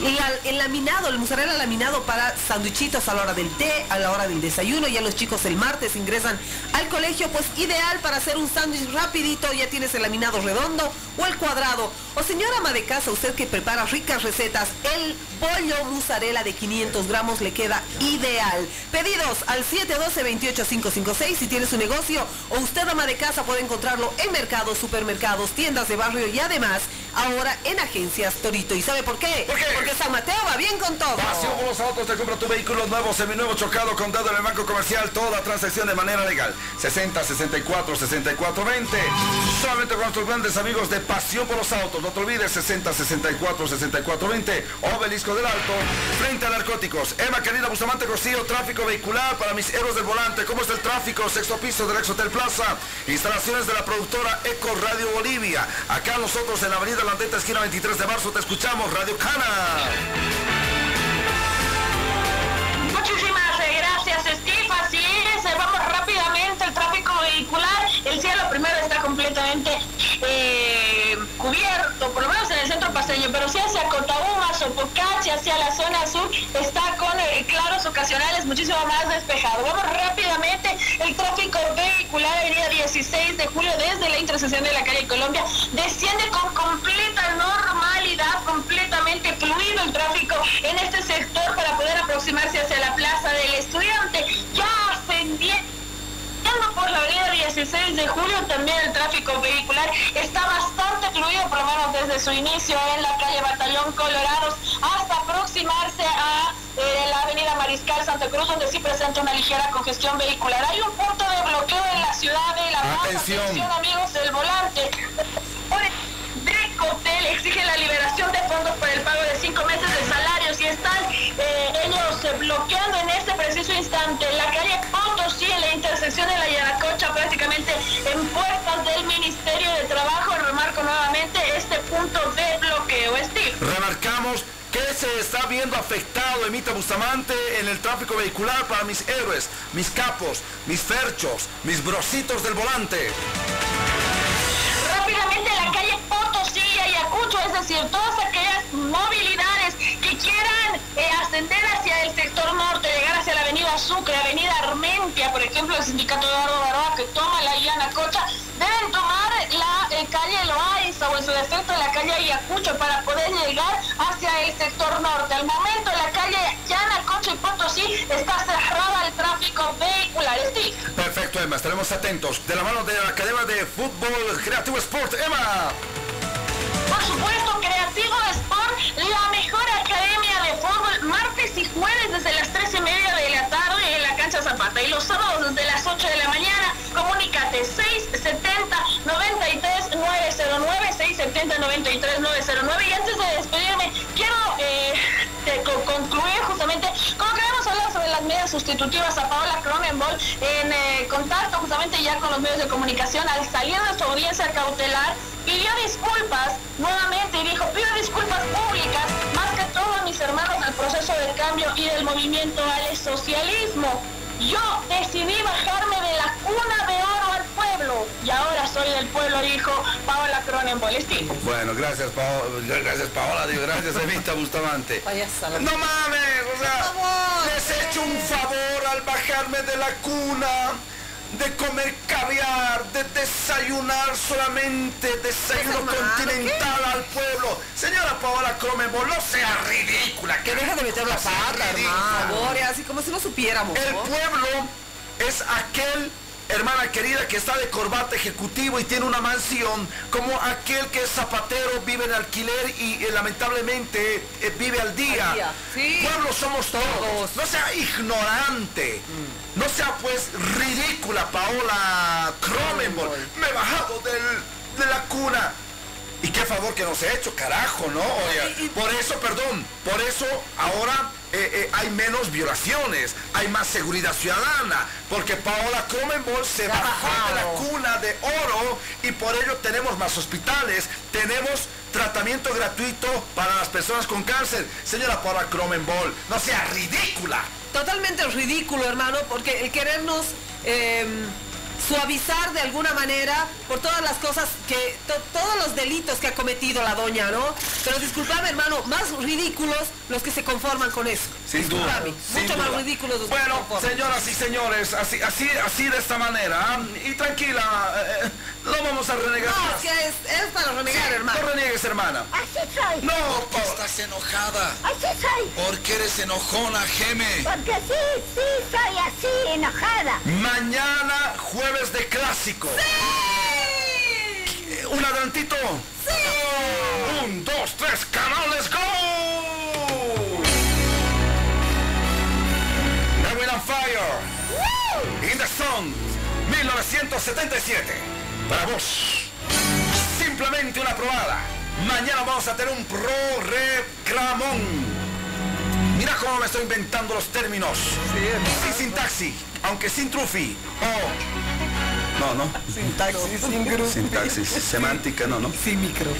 La- el laminado, el mozzarella laminado para sanduichitos a la hora del té, a la hora del desayuno. Ya los chicos el martes ingresan al colegio, pues ideal para hacer un sándwich rapidito. Ya tienes el laminado redondo o el cuadrado. O señora ama de casa, usted que prepara ricas recetas, el pollo mozzarella de 500 gramos le queda ideal. Pedidos al 712-28556 si tienes un negocio o usted ama de casa puede encontrarlo en mercados, supermercados, tiendas de barrio y además ahora en agencias Torito. ¿Y sabe por qué? Porque San Mateo va bien con todo. Pasión por los autos, te compra tu vehículo nuevo, seminuevo, chocado, contado en el banco comercial, toda transacción de manera legal. 60, 64, 64, 20. Solamente con nuestros grandes amigos de Pasión por los autos. No te olvides, 60, 64, 64, 20. Obelisco del Alto, frente a narcóticos. Emma querida Bustamante Costillo, tráfico vehicular para mis héroes del volante. ¿Cómo está el tráfico? Sexto piso del Ex Hotel Plaza. Instalaciones de la productora Eco Radio Bolivia. Acá nosotros en la avenida Landeta, esquina 23 de marzo, te escuchamos, Radio Cana. Muchísimas gracias, Steve. Así es, vamos rápidamente el tráfico vehicular. El cielo primero está completamente por lo menos en el centro paseño, pero si hacia Cotabuma, Sopocachi, hacia la zona sur, está con eh, claros ocasionales muchísimo más despejado. Vamos rápidamente, el tráfico vehicular, avenida 16 de julio, desde la intersección de la calle Colombia, desciende con completa normalidad, completamente fluido el tráfico en este sector para poder aproximarse hacia la plaza del estudiante. Ya ascendiendo por la avenida 16 de julio también el tráfico vehicular está bastante fluido, por lo menos desde su inicio en la calle Batallón Colorados hasta aproximarse a eh, la avenida Mariscal Santa Cruz, donde sí presenta una ligera congestión vehicular. Hay un punto de bloqueo en la ciudad de La Paz. Atención. amigos del volante. Decotel exige la liberación de fondos para el pago de cinco meses de salarios y están eh, ellos eh, bloqueando en este preciso instante la calle Que se está viendo afectado Emita Bustamante en el tráfico vehicular para mis héroes, mis capos, mis ferchos, mis brositos del volante. rápidamente la calle Potosí y Ayacucho, es decir, todas aquellas movilidades que quieran eh, ascender hacia el sector norte, llegar hacia la avenida Sucre, avenida Armentia, por ejemplo, el sindicato de Baroa que toma la Yanacocha, deben o en su defecto la calle Ayacucho para poder llegar hacia el sector norte. Al momento la calle Yanacocha y Potosí está cerrada al tráfico vehicular. Steve. Perfecto, Emma, estaremos atentos. De la mano de la Academia de Fútbol Creativo Sport, Emma. Por supuesto, Creativo Sport, la mejor academia de fútbol, martes y jueves desde las 3 y media de la tarde en la cancha Zapata y los sábados desde las 8 de la mañana. Comunícate 670 93 909 670 93 909 y antes de despedirme quiero eh, eh, co- concluir justamente como que hemos hablado sobre las medidas sustitutivas a Paola Cronenbol en eh, contacto justamente ya con los medios de comunicación al salir de su audiencia cautelar pidió disculpas nuevamente y dijo, pido disculpas públicas más que todo a mis hermanos del proceso de cambio y del movimiento al socialismo. Yo decidí bajarme de la cuna de oro pueblo y ahora soy del pueblo, dijo Paola Cronenbol. Steve. Bueno, gracias, Paola. Gracias, Paola. Digo, gracias, Evita Bustamante. No mames, o sea, les he hecho un favor al bajarme de la cuna, de comer caviar, de desayunar solamente, desayuno continental al pueblo. Señora Paola Cronenbol, no sea ridícula. Que Deja de meter la pata, hermano. Por favor, así como si no supiéramos. El ¿no? pueblo es aquel, hermana querida, que está de corbata ejecutivo y tiene una mansión, como aquel que es zapatero, vive en alquiler y eh, lamentablemente eh, vive al día. Al día, sí. Pueblo somos todos. No sea ignorante. No sea pues ridícula, Paola Cronenbol. Me he bajado del- de la cuna. Y qué favor que nos he hecho, carajo, ¿no? Oiga, por eso, perdón, por eso ahora eh, eh, hay menos violaciones, hay más seguridad ciudadana, porque Paola Cronenbol se bajó de la cuna de oro y por ello tenemos más hospitales, tenemos tratamiento gratuito para las personas con cáncer. Señora Paola Cronenbol, no sea ridícula. Totalmente ridículo, hermano, porque el querernos eh, suavizar de alguna manera por todas las cosas que, to- todos los delitos que ha cometido la doña, ¿no? Pero disculpame, hermano, más ridículos los que se conforman con eso. Sin duda. Sin mucho duda. más ridículos los que se Bueno, señoras y señores, así, así, así de esta manera, ¿ah? y tranquila, eh, no vamos a renegar. No, más. es que es, es para renegar, Sí, hermano. No reniegues, hermana. Así soy. No, ¿Por qué estás enojada? Así soy. ¿Por qué eres enojona, Geme? Porque sí, sí, soy así, enojada. Mañana, jueves de clásico. Eh, Un adelantito. Un, dos, tres, canales, go. Edwin on Fire. In the Sun. 1977. Para vos. Simplemente una probada. Mañana vamos a tener un pro reclamón. Mira cómo me estoy inventando los términos. sin sintaxi, aunque sin trufi. Oh. No, no. Sin taxi, sin grupo. Sintaxis, semántica, no, no. Sin micro.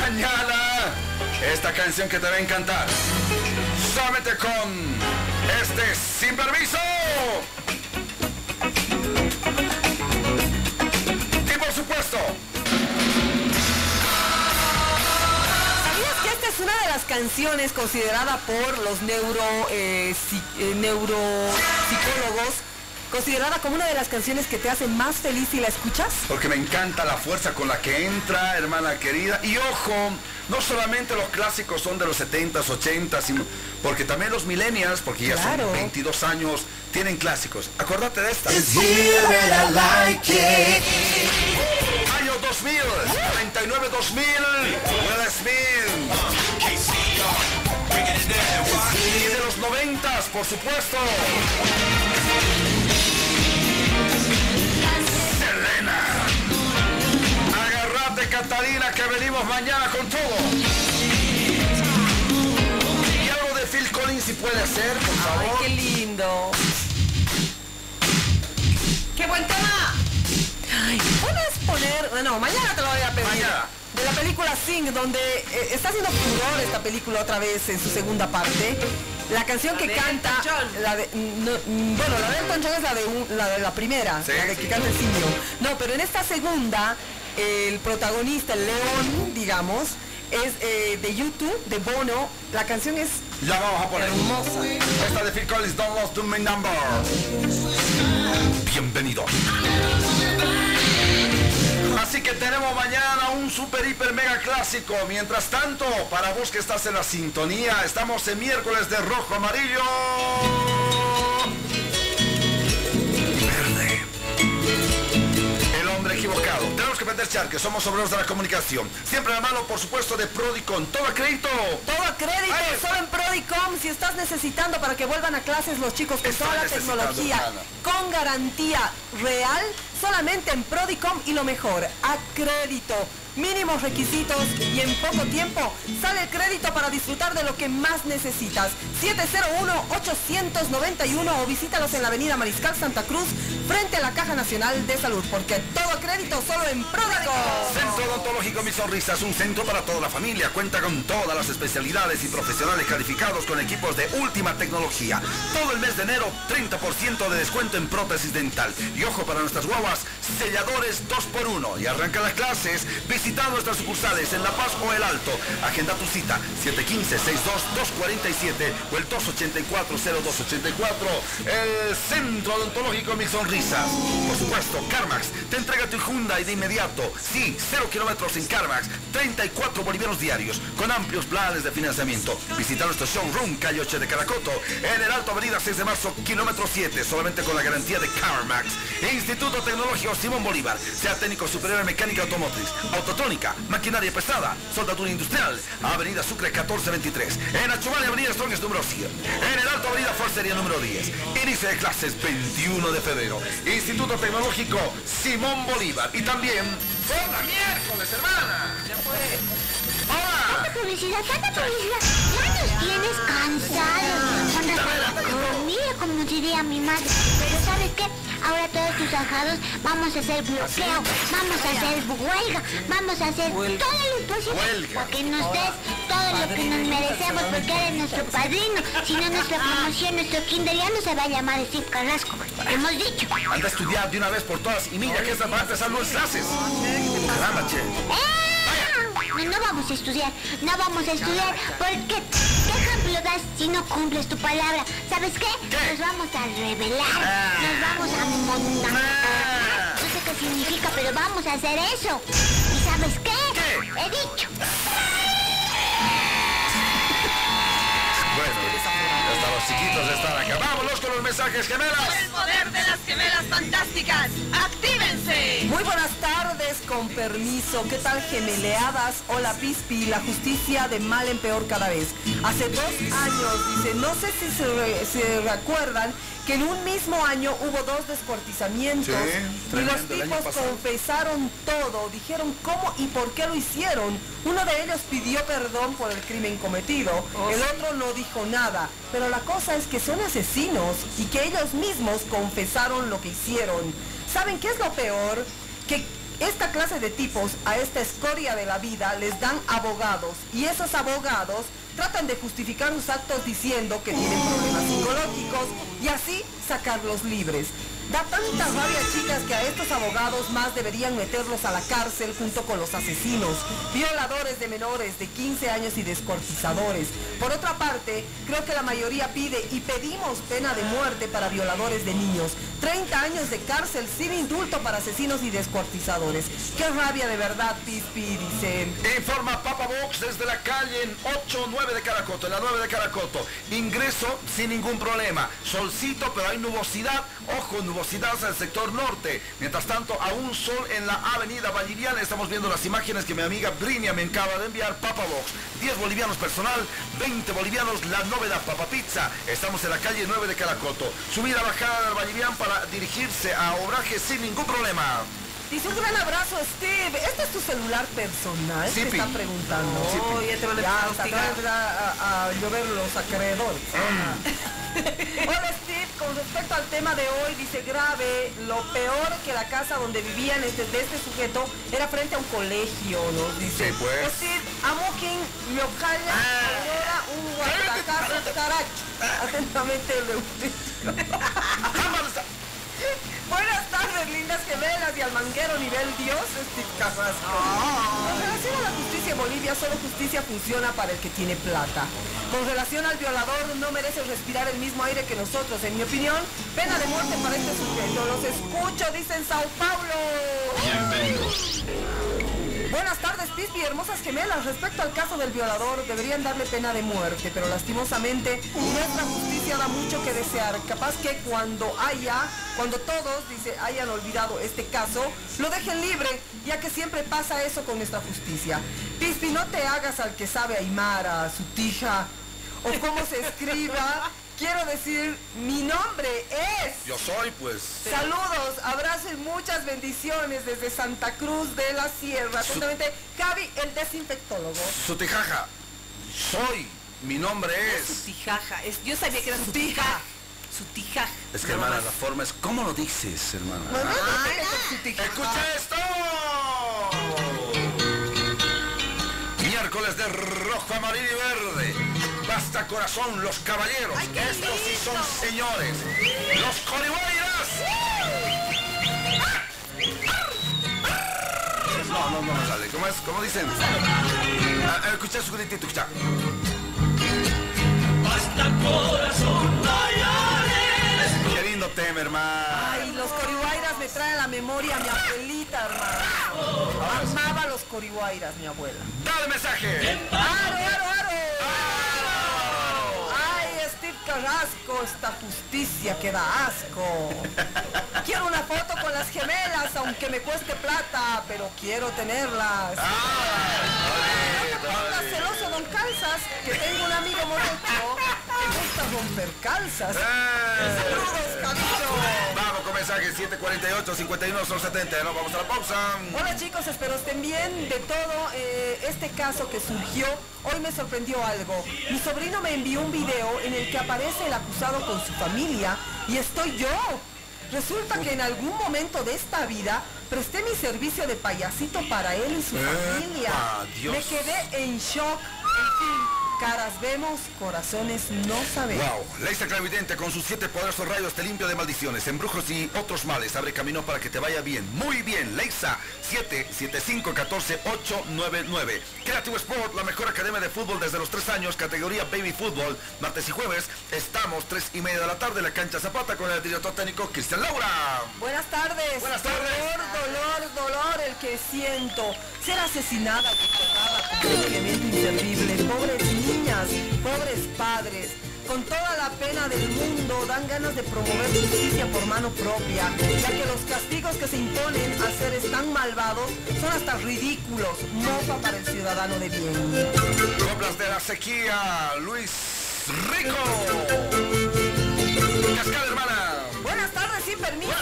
Mañana, esta canción que te va a encantar. Solamente con este Sin Permiso. Es una de las canciones considerada por los neuro, eh, psi- eh, neuropsicólogos, considerada como una de las canciones que te hacen más feliz si la escuchas? porque me encanta la fuerza con la que entra, hermana querida. Y ojo, no solamente los clásicos son de los 70s, 80s, sino- porque también los millennials, porque ya Claro. son 22 años, tienen clásicos. Acuérdate de esta. Año 2000, 99-2000, Will Smith. Y de los 90, por supuesto. Selena. Agarrate, Catalina, que venimos mañana con todo. Y algo de Phil Collins si puede ser, por Ay, favor. qué lindo. ¡Qué buen tema! Ay, ¿Puedes poner, bueno, mañana te lo voy a pedir. Mañana. De la película Sing, donde eh, está haciendo furor esta película otra vez en su segunda parte. La canción que canta, la de, no, mm, bueno, la de Elton John es la de, un- la, de la primera, Sí, la de sí. que canta el simio. No, pero en esta segunda, el protagonista, el león, digamos, es eh, de YouTube, de Bono. La canción es Ya vamos a poner. hermosa. Esta de Phil Collins, Don't Love to My Number. Bienvenido. Así que tenemos mañana un super hiper mega clásico. Mientras tanto, para vos que estás en la sintonía, estamos en miércoles de rojo amarillo. Verde. El hombre equivocado. Tenemos que vender charques, somos obreros de la comunicación. Siempre la mano, por supuesto, de Prodicon. Todo a crédito. Todo a crédito, Ay. solo en Prodicom, si estás necesitando para que vuelvan a clases los chicos con toda la tecnología, Ana. con garantía real, solamente en Prodicom y lo mejor, a crédito. Mínimos requisitos y en poco tiempo sale el crédito para disfrutar de lo que más necesitas. 701-891 o visítalos en la avenida Mariscal Santa Cruz frente a la Caja Nacional de Salud, porque todo crédito solo en Prodicom. Centro Odontológico Mi Sonrisa es un centro para toda la familia. Cuenta con todas las especialidades y profesionales calificados con equipos de última tecnología. Todo el mes de enero, 30% de descuento en prótesis dental. Y ojo para nuestras guaguas, selladores 2x1. Y arranca las clases visitando nuestras sucursales en La Paz o El Alto. Agenda tu cita 715-62-247 o el 284-0284. El Centro Odontológico Mi Sonrisas. Por supuesto, CarMax te entrega tu Hyundai de inmediato. Sí, 0 kilómetros en CarMax, 34 bolivianos diarios, con amplios planes de financiamiento. Visita nuestro showroom, calle 8 de Caracoto, en el Alto Avenida 6 de Marzo, kilómetro 7, solamente con la garantía de CarMax. Instituto Tecnológico Simón Bolívar, sea técnico superior en mecánica automotriz, maquinaria pesada, soldadura industrial, Avenida Sucre 1423, en Achumani Avenida Strongest número 100, en el Alto Avenida Forcería número 10, inicio de clases 21 de febrero, Instituto Tecnológico Simón Bolívar. Y también ¡Hola miércoles, hermana! Ya Tanta publicidad, tanta publicidad. Ya nos tienes cansados. Con razón, Mira como diría mi madre. Pero ¿sabes qué? Ahora todos tus ajados vamos a hacer bloqueo, vamos a hacer huelga, vamos a hacer todo lo posible para que nos des todo lo que nos merecemos porque eres nuestro padrino. Si no, nuestra promoción, nuestro kinder ya no se va a llamar Steve Carrasco. Hemos dicho. Anda a estudiar de una vez por todas y mira que va a empezar los clases. No, vamos a estudiar, no vamos a estudiar, porque ¿qué ejemplo das si no cumples tu palabra? ¿Sabes qué? Nos vamos a revelar, nos vamos a montar. No sé qué significa, pero vamos a hacer eso. ¿Y sabes qué? He dicho. Los chiquitos están acá. Vámonos con los mensajes gemelas. el poder de las gemelas fantásticas. ¡Actívense! Muy buenas tardes, con permiso. ¿Qué tal gemeleadas? Hola Pispi, la justicia de mal en peor cada vez. Hace dos años, dice, no sé si se, re- se recuerdan que en un mismo año hubo dos descuartizamientos Sí, y los tipos confesaron todo, dijeron cómo y por qué lo hicieron. Uno de ellos pidió perdón por el crimen cometido, el otro no dijo nada, pero la cosa es que son asesinos y que ellos mismos confesaron lo que hicieron. ¿Saben qué es lo peor? Que esta clase de tipos a esta escoria de la vida les dan abogados y esos abogados tratan de justificar sus actos diciendo que tienen problemas psicológicos y así sacarlos libres. Da tanta rabia, chicas, que a estos abogados más deberían meterlos a la cárcel junto con los asesinos, violadores de menores de 15 años y descortizadores. Por otra parte, creo que la mayoría pide y pedimos pena de muerte para violadores de niños. 30 años de cárcel sin indulto para asesinos y descuartizadores. Qué rabia de verdad, Pispi, dice. Informa Papa Box desde la calle en 8-9 de Caracoto, en la 9 de Caracoto. Ingreso sin ningún problema. Solcito, pero hay nubosidad. Ojo, nubosidad hacia el sector norte. Mientras tanto, aún sol en la avenida Valliviana. Estamos viendo las imágenes que mi amiga Brinia me acaba de enviar. Papa Box. 10 bolivianos personal, 20 bolivianos la novedad Papa Pizza. Estamos en la calle 9 de Caracoto. Subida, bajada del Vallivian para dirigirse a Obraje sin ningún problema. Dice un gran abrazo, Steve. ¿Este es tu celular personal? Sí, Te están preguntando. Oh, ya te van a a a, a llover los acreedores. Hola Steve, con respecto al tema de hoy, dice grave, lo peor que la casa donde vivían este, de este sujeto era frente a un colegio, ¿no? Dice. Sí, pues. Steve, Amukin, Yocaya, Aurora, un guatacazo, caracho. Atentamente, Leonardo. Tardes, lindas gemelas y al manguero nivel Dios, Steve Carrasco. Con relación a la justicia en Bolivia, solo justicia funciona para el que tiene plata. Con relación al violador, no merece respirar el mismo aire que nosotros. En mi opinión, pena de muerte para este sujeto. Los escucho, dicen Sao Paulo. Bienvenidos. Buenas tardes, Pispi, hermosas gemelas. Respecto al caso del violador, deberían darle pena de muerte, pero lastimosamente nuestra justicia da mucho que desear. Capaz que cuando haya, cuando todos, dice, hayan olvidado este caso, lo dejen libre, ya que siempre pasa eso con nuestra justicia. Pispi, no te hagas al que sabe Aymara, su tija, o cómo se escriba. Quiero decir, mi nombre es... Yo soy, pues. Saludos, abrazos y muchas bendiciones desde Santa Cruz de la Sierra. Atentamente, Javi, el desinfectólogo. Sutijaja. Soy. Mi nombre es. Sutijaja. Es, yo sabía que era sutija. Sutijaja. Es que, hermana, la forma es. ¿Cómo lo dices, hermana? Escucha esto! de rojo, amarillo y verde. Basta corazón, los caballeros. Estos sí son señores. Los corihuayras. No, no, no me sale. ¿Cómo es? ¿Cómo dicen? Ah, ah, escucha su gritito, escucha. Basta corazón, Qué lindo tema, hermano. Ay, los corihuayras me traen a la memoria a mi abuelita, hermano. Amaba los corihuayras, mi abuela. Dale mensaje. ¡Aro, aro, aro! ¡Ay, Steve Carrasco, esta justicia que da asco! Quiero una foto con las gemelas, aunque me cueste plata, pero quiero tenerlas. No te pongas celoso, don Calzas, que tengo un amigo morocho que gusta romper calzas. ¡Saludos, Camilo! Mensaje 748 51 70. No, vamos a la pausa. Hola chicos, espero estén bien. De todo eh, este caso que surgió, hoy me sorprendió algo. Mi sobrino me envió un video en el que aparece el acusado con su familia y estoy yo. Resulta que en algún momento de esta vida presté mi servicio de payasito para él y su familia. Dios. Me quedé en shock. En fin, caras vemos, corazones no sabemos. Wow, Leisa Clavidente con sus siete poderosos rayos te limpia de maldiciones, embrujos y otros males. Abre camino para que te vaya bien. Muy bien, Leisa 775-14-899. Creative Sport, la mejor academia de fútbol desde los tres años, categoría Baby Fútbol. Martes y jueves estamos tres y media de la tarde en la cancha Zapata con el director técnico Cristian Laura. Buenas tardes. Buenas tardes. Dolor, dolor, dolor el que siento. Ser asesinada, como un elemento inservible. Pobres niñas, pobres padres. Con toda la pena del mundo dan ganas de promover justicia por mano propia, ya que los castigos que se imponen a seres tan malvados son hasta ridículos, mofa para el ciudadano de bien. Coplas de la sequía, Luis Rico. Cascada, hermana. Sin permiso.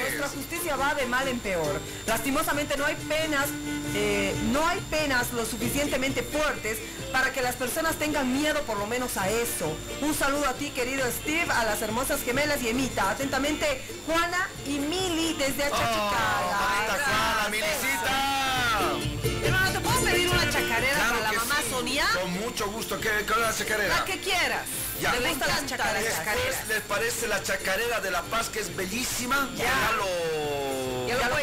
Nuestra justicia va de mal en peor. Lastimosamente no hay penas, eh, no hay penas lo suficientemente fuertes para que las personas tengan miedo por lo menos a eso. Un saludo a ti, querido Steve, a las hermosas gemelas y Emita. Atentamente, Juana y Mili desde Achachicala. Mamita Juana, Milicita. Hermano, ¿te puedo pedir una chacarera Claro para la Sonia? Con mucho gusto. ¿Qué, qué la chacarera? La que quieras. Ya. ¿Le gustan las ¿Les, parece la chacarera de La Paz que es bellísima? Ya. lo... Ya lo.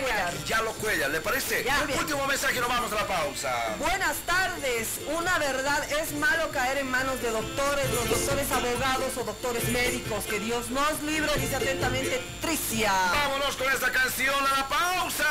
Ya lo cuelga, ¿le parece? Ya. Último mensaje, nos vamos a la pausa. Buenas tardes. Una verdad, es malo caer en manos de doctores, los doctores abogados o doctores médicos. Que Dios nos libre, dice atentamente Tricia. Vámonos con esta canción a la pausa.